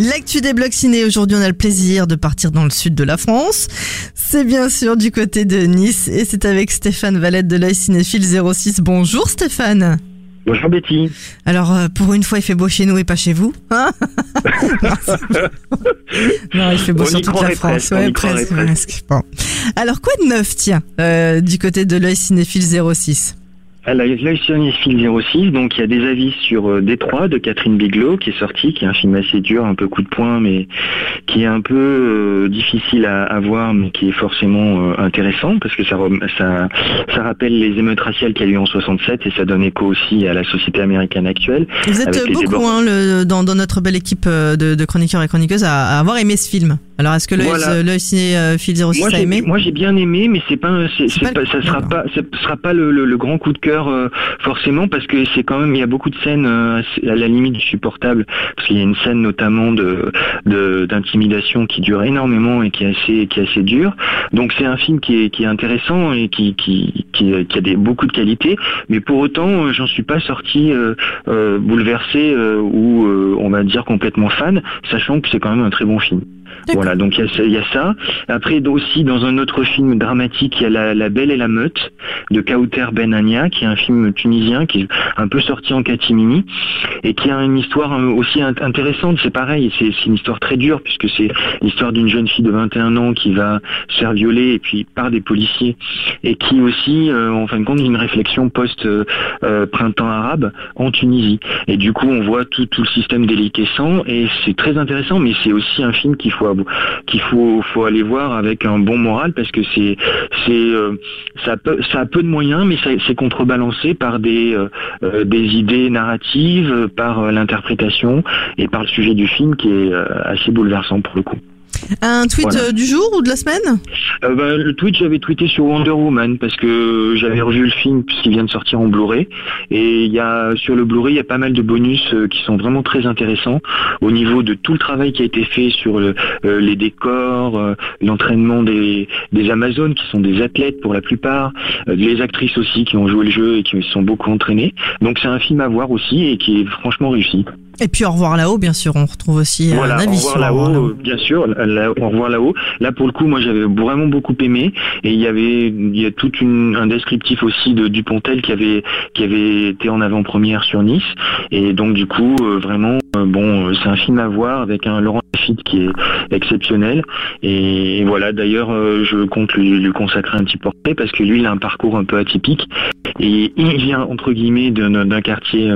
L'actu des blocs ciné, aujourd'hui on a le plaisir de partir dans le sud de la France. C'est bien sûr du côté de Nice et c'est avec Stéphane Valette de l'œil cinéphile 06. Bonjour Stéphane. Bonjour Betty. Alors euh, pour une fois il fait beau chez nous et pas chez vous. Hein non, il fait beau On sur toute la France. presque, presque. Bon. Alors quoi de neuf tiens euh, du côté de l'œil cinéphile 06 Alors, l'œil cinéphile 06, donc il y a des avis sur euh, Détroit de Catherine Bigelow qui est sorti, qui est un film assez dur, un peu coup de poing, mais qui est un peu euh, difficile à, à voir, mais qui est forcément euh, intéressant parce que ça, ça, ça rappelle les émeutes raciales qu'il y a eu en 67 et ça donne écho aussi à la société américaine actuelle. Vous êtes beaucoup hein, le- dans, dans notre belle équipe de, de chroniqueurs et chroniqueuses à, à avoir aimé ce film. Alors est-ce que l'œil Voilà. euh, cinéphile 06 Moi a j'ai, aimé moi j'ai bien aimé, mais c'est pas, pas ça sera pas, ça sera pas le, le- le grand coup de cœur euh, forcément parce que c'est quand même il y a beaucoup de scènes euh, à la limite du supportable parce qu'il y a une scène notamment de, de d'intimidation qui dure énormément et qui est assez qui est assez dure. Donc c'est un film qui est qui est intéressant et qui qui qui, qui a des beaucoup de qualités, mais pour autant euh, j'en suis pas sorti euh, euh, bouleversé euh, ou euh, on va dire complètement fan, sachant que c'est quand même un très bon film. Voilà, donc il y, a ça-. Après aussi dans un autre film dramatique, il y a la, Belle et la Meute de Kauter Ben Ania, qui est un film tunisien qui est un peu sorti en catimini et qui a une histoire euh, aussi int- intéressante. C'est pareil, c'est une histoire très dure puisque c'est l'histoire d'une jeune fille de 21 ans qui va se faire violer et puis par des policiers et qui aussi, euh, en fin de compte, une réflexion post euh, arabe en Tunisie. Et du coup, on voit tout, tout le système déliquescent et c'est très intéressant, mais c'est aussi un film qu'il faut qu'il faut faut aller voir avec un bon moral parce que c'est c'est euh, ça a peu de moyens, mais c'est contrebalancé par des euh, euh, des idées narratives, par l'interprétation et par le sujet du film qui est assez bouleversant pour le coup. Un tweet Voilà. euh, du jour ou de la semaine Euh, bah, le tweet, j'avais tweeté sur Wonder Woman parce que j'avais revu le film puisqu'il vient de sortir en Blu-ray. Et il y a sur le Blu-ray, il y a pas mal de bonus euh, qui sont vraiment très intéressants au niveau de tout le travail qui a été fait sur le- les décors, l'entraînement des, des Amazones qui sont des athlètes pour la plupart, les actrices aussi qui ont joué le jeu et qui se sont beaucoup entraînées. Donc c'est un film à voir aussi et qui est franchement réussi. Et puis au revoir là-haut, bien sûr, on retrouve aussi euh, Voilà, un au avis Au revoir là-haut, euh, bien sûr, là, au revoir là-haut. Là, pour le coup, moi, j'avais vraiment beaucoup aimé, et il y avait, il y a tout une, un descriptif aussi de Dupontel qui avait, qui avait été en avant-première sur Nice, et donc du coup, euh, vraiment, bon, c'est un film à voir avec un Laurent Lafitte qui est exceptionnel, et, voilà. D'ailleurs, euh, je compte lui, lui consacrer un petit portrait parce que lui, il a un parcours un peu atypique, et il vient entre guillemets d'un d'un quartier.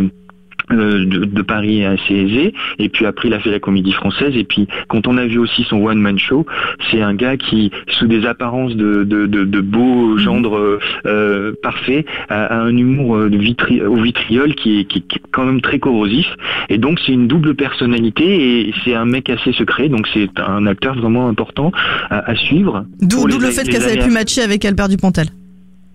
Euh, de, de Paris assez aisé et puis après il a fait la comédie française et puis quand on a vu aussi son one man show c'est un gars qui sous des apparences de, de, de, de beau gendre euh, euh, parfait a, a un humour vitri- au vitriol qui est, qui, qui est quand même très corrosif et donc c'est une double personnalité et c'est un mec assez secret donc c'est un acteur vraiment important à, à suivre D'où le fait qu'elle avait pu matcher avec Albert Dupontel.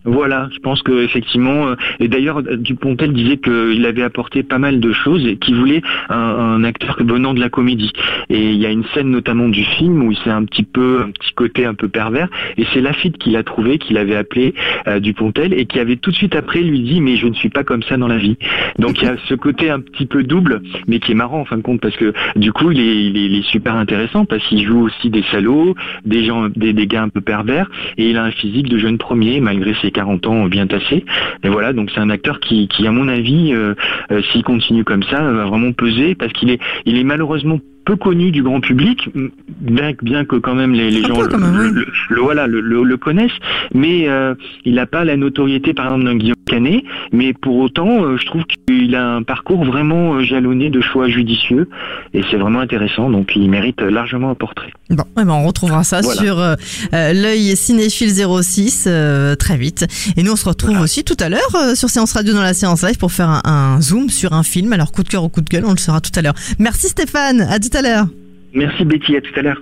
Voilà, je pense que effectivement, euh, et d'ailleurs euh, Dupontel disait qu'il avait apporté pas mal de choses et qu'il voulait un, acteur venant de la comédie. Et il y a une scène notamment du film où c'est un petit peu un petit côté un peu pervers et c'est Lafitte qui l'a trouvé, qui l'avait appelé euh, Dupontel et qui avait tout de suite après lui dit mais je ne suis pas comme ça dans la vie. Donc il y a ce côté un petit peu double, mais qui est marrant en fin de compte parce que du coup il est super intéressant parce qu'il joue aussi des salauds, des gens, des, des gars un peu pervers et il a un physique de jeune premier malgré ses 40 ans bien tassés. Et voilà, donc c'est un acteur qui, qui à mon avis, euh, euh, s'il continue comme ça, va vraiment peser parce qu'il est, il est malheureusement peu connu du grand public, bien, que- bien que quand même les, gens le, quand même, oui. le- le- voilà, le connaissent, mais euh, il n'a pas la notoriété par exemple d'un Guillaume Canet, mais pour autant, euh, je trouve qu'il a un parcours vraiment euh, jalonné de choix judicieux et c'est vraiment intéressant, donc il mérite largement un portrait. Bon, eh ben, on retrouvera ça sur euh, euh, l'œil cinéphile 06 euh, très vite. Et nous, on se retrouve aussi tout à l'heure euh, sur Séance Radio dans la séance live pour faire un, un zoom sur un film. Alors, coup de cœur ou coup de gueule, on le saura tout à l'heure. Merci Stéphane, à tout à l'heure. Merci Betty, à tout à l'heure.